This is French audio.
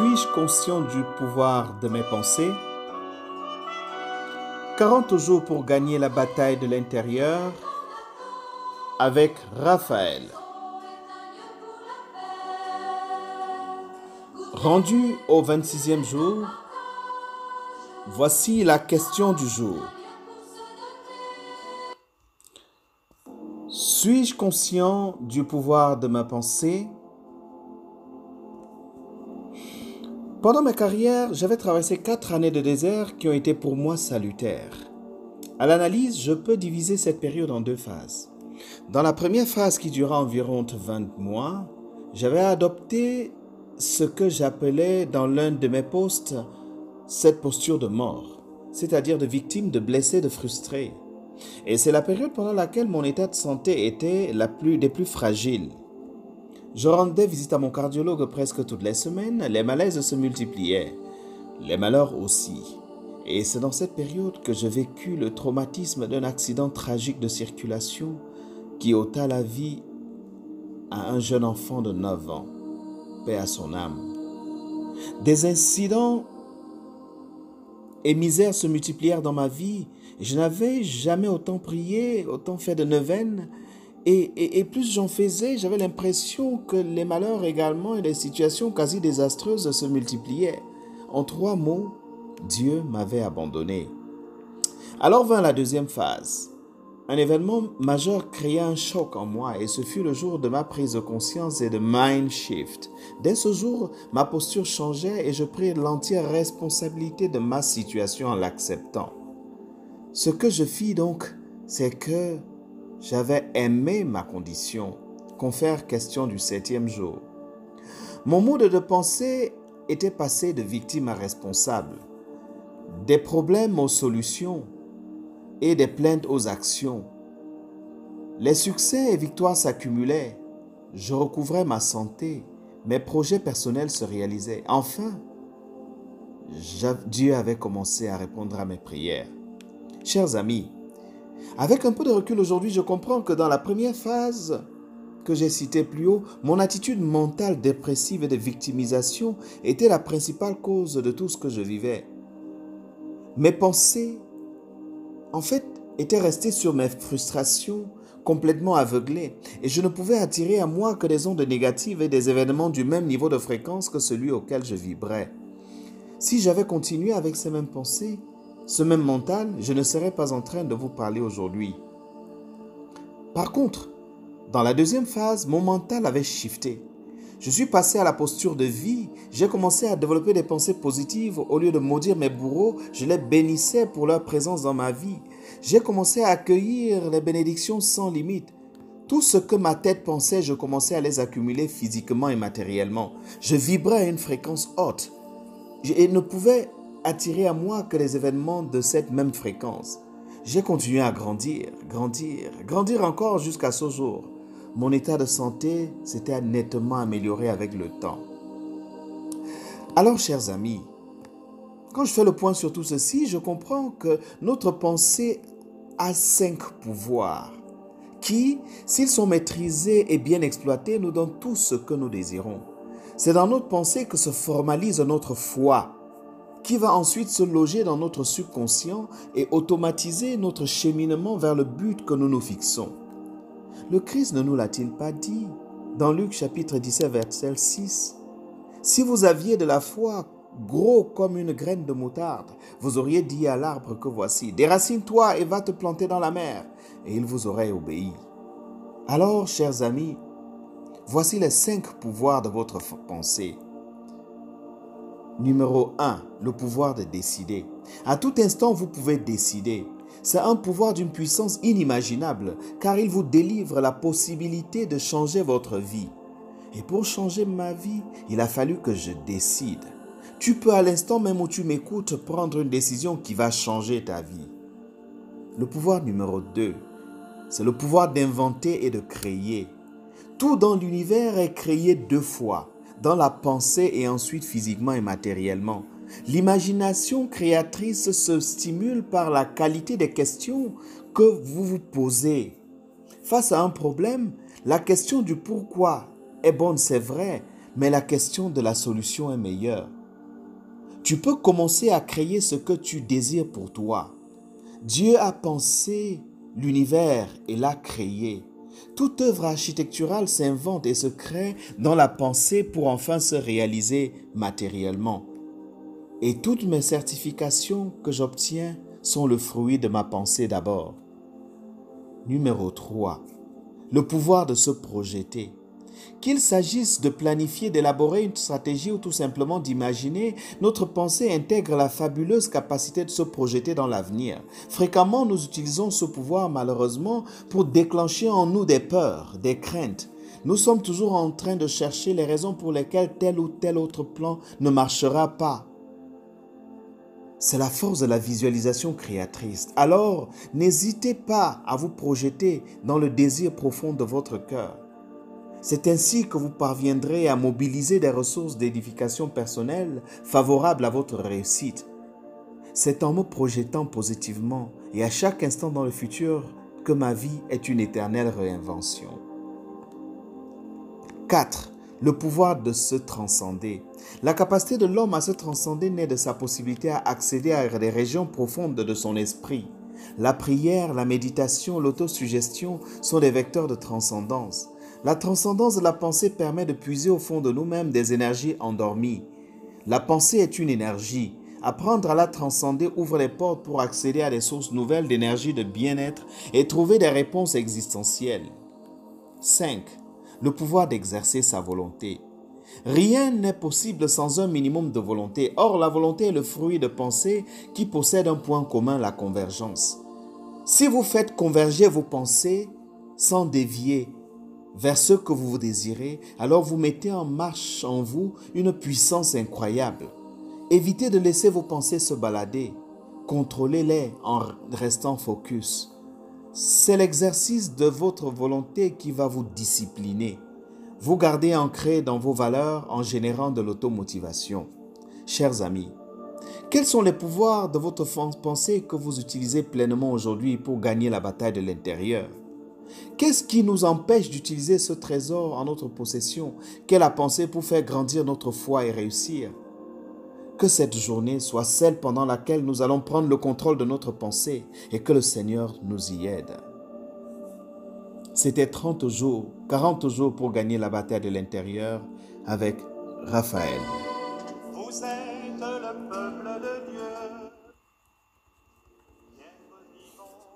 Suis-je conscient du pouvoir de mes pensées? 40 jours pour gagner la bataille de l'intérieur avec Raphaël. Rendu au 26e jour, voici la question du jour. Suis-je conscient du pouvoir de ma pensée? Pendant ma carrière, j'avais traversé quatre années de désert qui ont été pour moi salutaires. À l'analyse, je peux diviser cette période en deux phases. Dans la première phase qui dura environ 20 mois, j'avais adopté ce que j'appelais dans l'un de mes postes cette posture de mort, c'est-à-dire de victime, de blessé, de frustré. Et c'est la période pendant laquelle mon état de santé était la plus des plus fragiles. Je rendais visite à mon cardiologue presque toutes les semaines, les malaises se multipliaient, les malheurs aussi. Et c'est dans cette période que j'ai vécu le traumatisme d'un accident tragique de circulation qui ôta la vie à un jeune enfant de 9 ans, paix à son âme. Des incidents et misères se multiplièrent dans ma vie. Je n'avais jamais autant prié, autant fait de neuvaines et, plus j'en faisais, j'avais l'impression que les malheurs également et les situations quasi désastreuses se multipliaient. En trois mots, Dieu m'avait abandonné. Alors vint la deuxième phase. Un événement majeur créa un choc en moi et ce fut le jour de ma prise de conscience et de mind shift. Dès ce jour, ma posture changeait et je pris l'entière responsabilité de ma situation en l'acceptant. Ce que je fis donc, c'est que j'avais aimé ma condition. Confère question du septième jour. Mon mode de pensée était passé de victime à responsable, des problèmes aux solutions et des plaintes aux actions. Les succès et victoires s'accumulaient. Je recouvrais ma santé. Mes projets personnels se réalisaient. Enfin, Dieu avait commencé à répondre à mes prières. Chers amis, avec un peu de recul aujourd'hui, je comprends que dans la première phase que j'ai citée plus haut, mon attitude mentale dépressive et de victimisation était la principale cause de tout ce que je vivais. Mes pensées, en fait, étaient restées sur mes frustrations, complètement aveuglées, et je ne pouvais attirer à moi que des ondes négatives et des événements du même niveau de fréquence que celui auquel je vibrais. Si j'avais continué avec ces mêmes pensées, ce même mental, je ne serais pas en train de vous parler aujourd'hui. Par contre, dans la deuxième phase, mon mental avait shifté. Je suis passé à la posture de vie. J'ai commencé à développer des pensées positives. Au lieu de maudire mes bourreaux, je les bénissais pour leur présence dans ma vie. J'ai commencé à accueillir les bénédictions sans limite. Tout ce que ma tête pensait, je commençais à les accumuler physiquement et matériellement. Je vibrais à une fréquence haute. Et ne pouvais attirer à moi que les événements de cette même fréquence. J'ai continué à grandir, grandir, grandir encore jusqu'à ce jour. Mon état de santé s'était nettement amélioré avec le temps. Alors, chers amis, quand je fais le point sur tout ceci, je comprends que notre pensée a cinq pouvoirs qui, s'ils sont maîtrisés et bien exploités, nous donnent tout ce que nous désirons. C'est dans notre pensée que se formalise notre foi, qui va ensuite se loger dans notre subconscient et automatiser notre cheminement vers le but que nous nous fixons. Le Christ ne nous l'a-t-il pas dit dans Luc chapitre 17 verset 6 Si vous aviez de la foi gros comme une graine de moutarde, vous auriez dit à l'arbre que voici, déracine-toi et va te planter dans la mer, et il vous aurait obéi. Alors, chers amis, voici les cinq pouvoirs de votre pensée. Numéro 1, le pouvoir de décider. À tout instant, vous pouvez décider. C'est un pouvoir d'une puissance inimaginable, car il vous délivre la possibilité de changer votre vie. Et pour changer ma vie, il a fallu que je décide. Tu peux à l'instant même où tu m'écoutes prendre une décision qui va changer ta vie. Le pouvoir numéro 2, c'est le pouvoir d'inventer et de créer. Tout dans l'univers est créé deux fois dans la pensée et ensuite physiquement et matériellement. L'imagination créatrice se stimule par la qualité des questions que vous vous posez. Face à un problème, la question du pourquoi est bonne, c'est vrai, mais la question de la solution est meilleure. Tu peux commencer à créer ce que tu désires pour toi. Dieu a pensé l'univers et l'a créé. Toute œuvre architecturale s'invente et se crée dans la pensée pour enfin se réaliser matériellement. Et toutes mes certifications que j'obtiens sont le fruit de ma pensée d'abord. Numéro 3. Le pouvoir de se projeter. Qu'il s'agisse de planifier, d'élaborer une stratégie ou tout simplement d'imaginer, notre pensée intègre la fabuleuse capacité de se projeter dans l'avenir. Fréquemment, nous utilisons ce pouvoir malheureusement pour déclencher en nous des peurs, des craintes. Nous sommes toujours en train de chercher les raisons pour lesquelles tel ou tel autre plan ne marchera pas. C'est la force de la visualisation créatrice. Alors, n'hésitez pas à vous projeter dans le désir profond de votre cœur. C'est ainsi que vous parviendrez à mobiliser des ressources d'édification personnelle favorables à votre réussite. C'est en me projetant positivement et à chaque instant dans le futur que ma vie est une éternelle réinvention. 4. Le pouvoir de se transcender. La capacité de l'homme à se transcender naît de sa possibilité à accéder à des régions profondes de son esprit. La prière, la méditation, l'autosuggestion sont des vecteurs de transcendance. La transcendance de la pensée permet de puiser au fond de nous-mêmes des énergies endormies. La pensée est une énergie. Apprendre à la transcender ouvre les portes pour accéder à des sources nouvelles d'énergie de bien-être et trouver des réponses existentielles. 5. Le pouvoir d'exercer sa volonté. Rien n'est possible sans un minimum de volonté. Or, la volonté est le fruit de pensées qui possèdent un point commun, la convergence. Si vous faites converger vos pensées sans dévier vers ce que vous désirez, alors vous mettez en marche en vous une puissance incroyable. Évitez de laisser vos pensées se balader. Contrôlez-les en restant focus. C'est l'exercice de votre volonté qui va vous discipliner. Vous gardez ancré dans vos valeurs en générant de l'automotivation. Chers amis, quels sont les pouvoirs de votre pensée que vous utilisez pleinement aujourd'hui pour gagner la bataille de l'intérieur? Qu'est-ce qui nous empêche d'utiliser ce trésor en notre possession qu'est la pensée pour faire grandir notre foi et réussir Que cette journée soit celle pendant laquelle nous allons prendre le contrôle de notre pensée et que le Seigneur nous y aide. C'était 30 jours, 40 jours pour gagner la bataille de l'intérieur avec Raphaël.